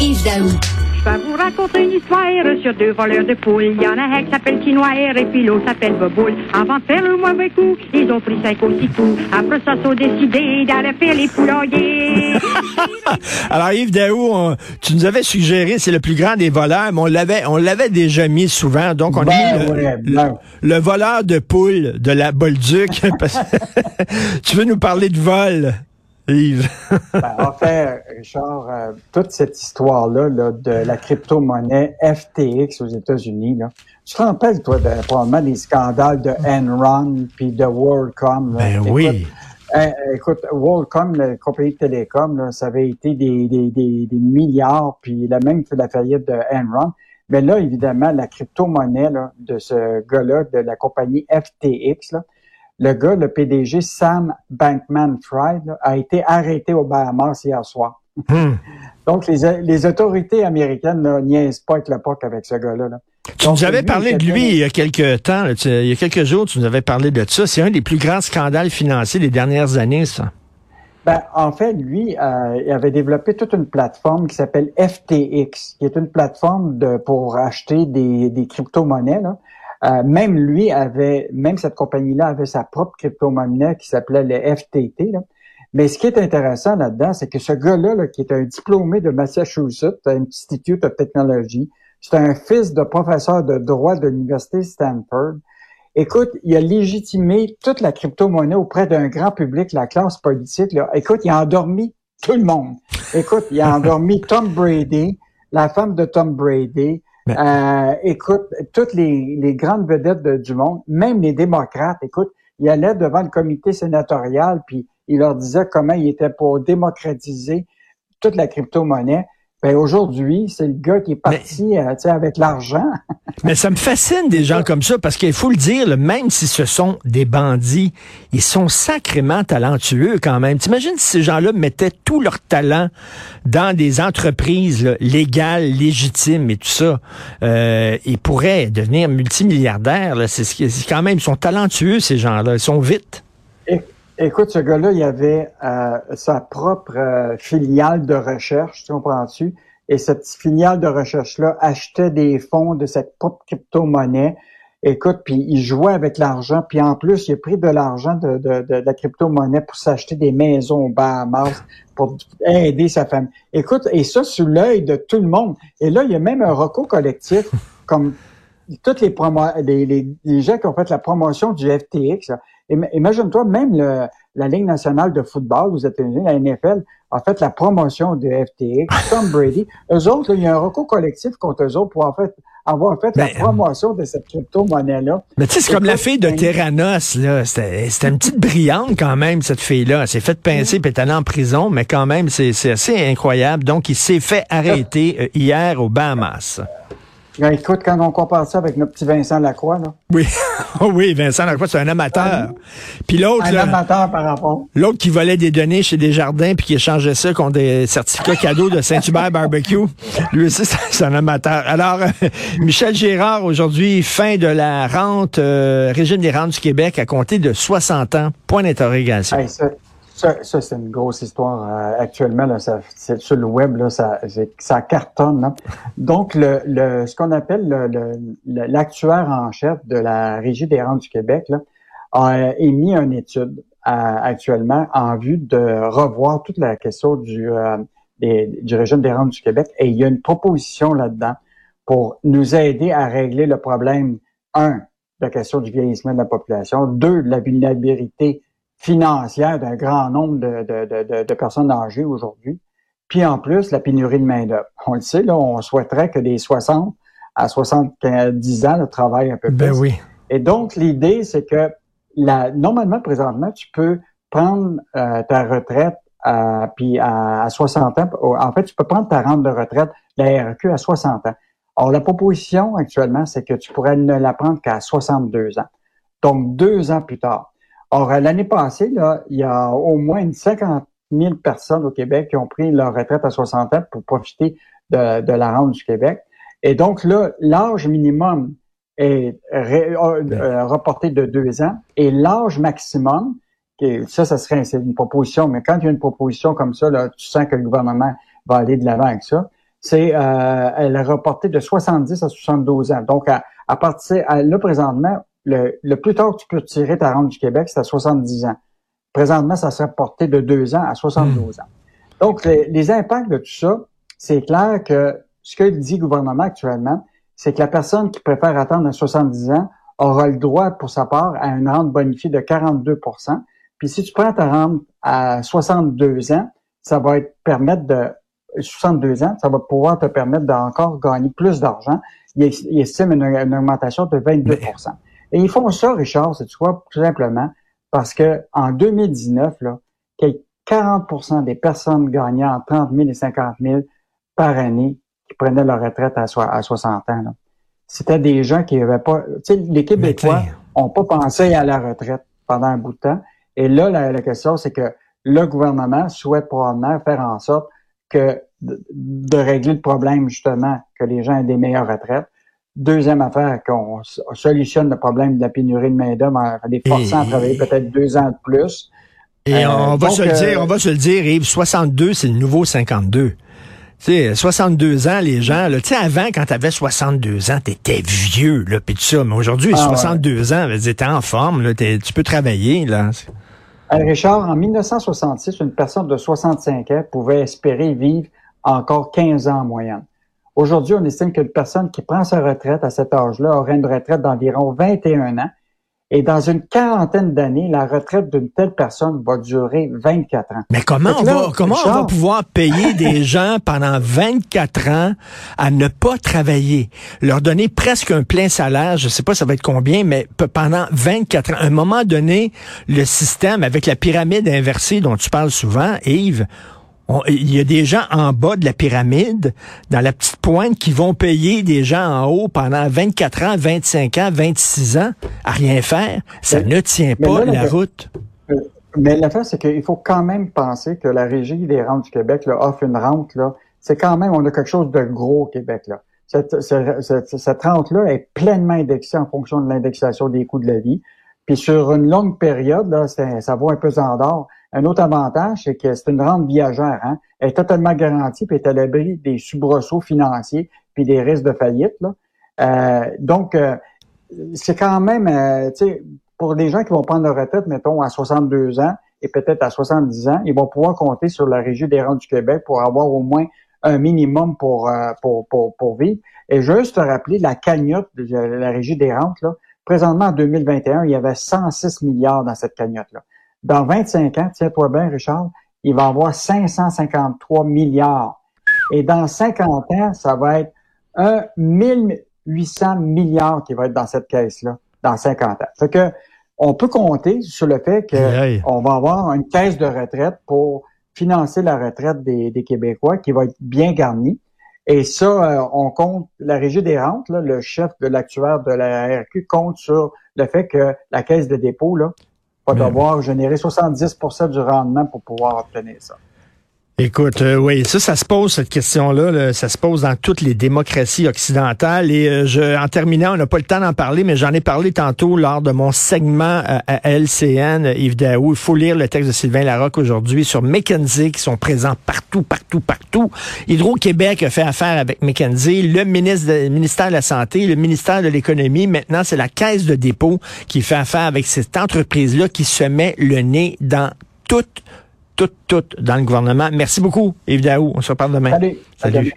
Yves Daou. Je vais vous raconter une histoire sur deux voleurs de poules. Il y en a un qui s'appelle Quinoir et puis l'autre s'appelle Boboule. Avant de faire le mauvais coup, ils ont pris cinq ou six coups. Après ça, ils ont décidé d'aller faire les poulaillers. Alors Yves Daou, on- tu nous avais suggéré c'est le plus grand des voleurs, mais on l'avait on l'avait déjà mis souvent, donc on a Ben mis le, ouais, le- ben. le voleur de poules de la Bolduc. parce- tu veux nous parler de vol, Yves? Ben, en fait, Richard, euh, toute cette histoire-là là, de la crypto-monnaie FTX aux États-Unis, là, tu te rappelles, toi, de, probablement des scandales de Enron puis de WorldCom. là? Ben oui. euh, écoute, WorldCom, la compagnie de télécom, là, ça avait été des, des, des, des milliards, puis la même fait la faillite de Enron. Mais là, évidemment, la crypto-monnaie là, de ce gars-là, de la compagnie FTX, là, le gars, le PDG Sam Bankman-Fried, a été arrêté au Bahamas hier soir. Hmm. Donc, les, les autorités américaines ne niaisent pas avec le POC avec ce gars-là. là. Tu Donc, nous avais lui, parlé de lui il y a quelques temps, là, tu- il y a quelques jours, tu nous avais parlé de ça. C'est un des plus grands scandales financiers des dernières années, ça. Ben, en fait, lui, euh, il avait développé toute une plateforme qui s'appelle FTX, qui est une plateforme de, pour acheter des, des crypto-monnaies. Euh, même lui avait, même cette compagnie-là avait sa propre crypto-monnaie qui s'appelait le FTT. Mais ce qui est intéressant là-dedans, c'est que ce gars-là, là, qui est un diplômé de Massachusetts Institute of Technology, c'est un fils de professeur de droit de l'université Stanford. Écoute, il a légitimé toute la crypto-monnaie auprès d'un grand public, la classe politique. Là. Écoute, il a endormi tout le monde. Écoute, il a endormi Tom Brady, la femme de Tom Brady. Euh, écoute, toutes les, grandes vedettes de- du monde, même les démocrates. Écoute, il allait devant le comité sénatorial, puis il leur disait comment il était pour démocratiser toute la crypto-monnaie. Ben aujourd'hui, c'est le gars qui est parti euh, avec l'argent. Mais ça me fascine des gens comme ça parce qu'il faut le dire, là, même si ce sont des bandits, ils sont sacrément talentueux quand même. T'imagines si ces gens-là mettaient tout leur talent dans des entreprises là, légales, légitimes et tout ça, euh, ils pourraient devenir multimilliardaires. c'est quand même, ils sont talentueux ces gens-là, ils sont vite. Écoute, ce gars-là, il avait euh, sa propre euh, filiale de recherche, tu comprends-tu? Et cette filiale de recherche-là achetait des fonds de cette propre crypto-monnaie. Écoute, puis il jouait avec l'argent, puis en plus, il a pris de l'argent de, la crypto-monnaie pour s'acheter des maisons aux Bahamas, pour aider sa famille. Écoute, et ça sous l'œil de tout le monde. Et là, il y a même un recours collectif, comme toutes les, les, les, les gens qui ont fait la promotion du FTX. Im- Imagine-toi, même le, la Ligue nationale de football aux États-Unis, la NFL, a fait la promotion de FTX. Tom Brady, eux autres, il y a un recours collectif contre eux autres pour en fait avoir fait Ben, la promotion de cette crypto-monnaie-là. Mais tu sais, c'est comme la fille de Terranos, là. C'était une petite brillante quand même, cette fille-là. Elle s'est fait pincer puis est allée en prison, mais quand même, c'est c'est assez incroyable. Donc, il s'est fait arrêter euh, hier aux Bahamas. Ben, écoute, quand on compare ça avec notre petit Vincent Lacroix, là, Oui, Oh oui, Vincent Lacroix, c'est un amateur. Puis l'autre, un là, amateur par rapport. l'autre qui volait des données chez Desjardins puis qui échangeait ça contre des certificats cadeaux de Saint-Hubert Barbecue, lui aussi, c'est c'est un amateur. Alors, euh, Michel Gérard, aujourd'hui, fin de la rente, euh, régime des rentes du Québec à compter de 60 ans, point d'interrogation. Hey, ça, ça, c'est une grosse histoire euh, actuellement. Là, ça, sur le web, là, ça, ça cartonne. là. Donc, le, le, ce qu'on appelle le- le- le- l'actuaire en chef de la Régie des rentes du Québec là, a émis une étude euh, actuellement en vue de revoir toute la question du, euh, du régime des rentes du Québec. Et il y a une proposition là-dedans pour nous aider à régler le problème, un, la question du vieillissement de la population, deux, de la vulnérabilité financière d'un grand nombre de, de, de, de- de personnes âgées aujourd'hui. Puis en plus, la pénurie de main-d'œuvre. On le sait, là, on souhaiterait que des 60 à 70 ans, le travail un peu Ben plus. oui. Et donc, l'idée, c'est que la, normalement, présentement, tu peux prendre euh, ta retraite à, puis à, à 60 ans. En fait, tu peux prendre ta rente de retraite, la RQ, à 60 ans. Or, la proposition actuellement, c'est que tu pourrais ne la prendre qu'à 62 ans. Donc, deux ans plus tard. Or, l'année passée, là, il y a au moins une 50 000 personnes au Québec qui ont pris leur retraite à 60 ans pour profiter de, de la rente du Québec. Et donc, là, l'âge minimum est ré- euh, euh, reporté de deux ans et l'âge maximum, ça, ça serait une proposition, mais quand il y a une proposition comme ça, là, tu sens que le gouvernement va aller de l'avant avec ça, c'est euh, elle est reportée de 70 à 72 ans. Donc, à, partir, là, présentement, le, le, plus tard que tu peux tirer ta rente du Québec, c'est à 70 ans. Présentement, ça serait porté de 2 ans à 72 ans. Donc, les, impacts de tout ça, c'est clair que ce que dit le gouvernement actuellement, c'est que la personne qui préfère attendre 70 ans aura le droit, pour sa part, à une rente bonifiée de 42% Puis si tu prends ta rente à 62 ans, ça va être permettre de 62 ans, ça va pouvoir te permettre d'encore gagner plus d'argent. Il, estime une, augmentation de 22 Et ils font ça, Richard, c'est quoi, tout simplement parce que en 2019, là, 40% des personnes gagnant 30 000 et 50 000 par année qui prenaient leur retraite à, à 60 ans. C'était des gens qui n'avaient pas... Tu sais, les Québécois n'ont pas pensé à la retraite pendant un bout de temps. Et là, la, question, c'est que le gouvernement souhaite probablement faire en sorte que de, régler le problème, justement, que les gens aient des meilleures retraites. Deuxième affaire, qu'on solutionne le problème de la pénurie de main-d'œuvre en les forçant à travailler peut-être deux ans de plus. Et euh, on va se le dire, on va se le dire, Yves, 62, c'est le nouveau 52. Tu sais, 62 ans, les gens, tu sais, avant, quand tu avais 62 ans, t'étais vieux, là, pis tout ça. Mais aujourd'hui, 62 ah, ans, t'es en forme, là, tu peux travailler, là. Richard, en 1966, une personne de 65 ans pouvait espérer vivre encore 15 ans en moyenne. Aujourd'hui, on estime qu'une personne qui prend sa retraite à cet âge-là aurait une retraite d'environ 21 ans et dans une quarantaine d'années, la retraite d'une telle personne va durer 24 ans. Mais comment on va, comment on va pouvoir payer des gens pendant 24 ans à ne pas travailler, leur donner presque un plein salaire, je sais pas ça va être combien, mais pendant 24 ans. À un moment donné, le système avec la pyramide inversée dont tu parles souvent, Yves, il y a des gens en bas de la pyramide, dans la petite pointe, qui vont payer des gens en haut pendant 24 ans, 25 ans, 26 ans à rien faire. Ça ne tient pas la, route. Euh, mais l'affaire, c'est qu'il faut quand même penser que la Régie des rentes du Québec là, offre une rente. Là, c'est quand même, on a quelque chose de gros au Québec. Là. Cette, cette rente-là est pleinement indexée en fonction de l'indexation des coûts de la vie. Puis sur une longue période, là, ça vaut un peu en d'or. Un autre avantage, c'est que c'est une rente viagère. Hein? Elle est totalement garantie, puis est à l'abri des soubresauts financiers, puis des risques de faillite. Là. Euh, donc, euh, c'est quand même, euh, tu sais, pour les gens qui vont prendre leur retraite, mettons, à 62 ans et peut-être à 70 ans, ils vont pouvoir compter sur la Régie des rentes du Québec pour avoir au moins un minimum pour, pour, pour, pour vivre. Et juste te rappeler, la cagnotte de la Régie des rentes, là, Présentement, en 2021, il y avait 106 milliards dans cette cagnotte-là. Dans 25 ans, tiens-toi bien, Richard, il va y avoir 553 milliards. Et dans 50 ans, ça va être 1 1800 milliards qui va être dans cette caisse-là, dans 50 ans. Fait que, on peut compter sur le fait qu'on va avoir une caisse de retraite pour financer la retraite des, des Québécois qui va être bien garnie. Et ça, euh, on compte, la Régie des rentes, le chef de l'actuaire de la RQ compte sur le fait que la caisse de dépôt là, va devoir générer 70% du rendement pour pouvoir obtenir ça. Écoute, euh, oui, ça, ça se pose, cette question-là, ça se pose dans toutes les démocraties occidentales. Et euh, je, en terminant, on n'a pas le temps d'en parler, mais j'en ai parlé tantôt lors de mon segment euh, à LCN, Yves Daou. Il faut lire le texte de Sylvain Larocque aujourd'hui sur McKenzie, qui sont présents partout, partout, partout. Hydro-Québec a fait affaire avec McKenzie, le ministre de, ministère de la Santé, le ministère de l'Économie. Maintenant, c'est la Caisse de dépôt qui fait affaire avec cette entreprise-là qui se met le nez dans toute tout, tout dans le gouvernement. Merci beaucoup, Yves Daou. On se reparle demain. Salut. Salut.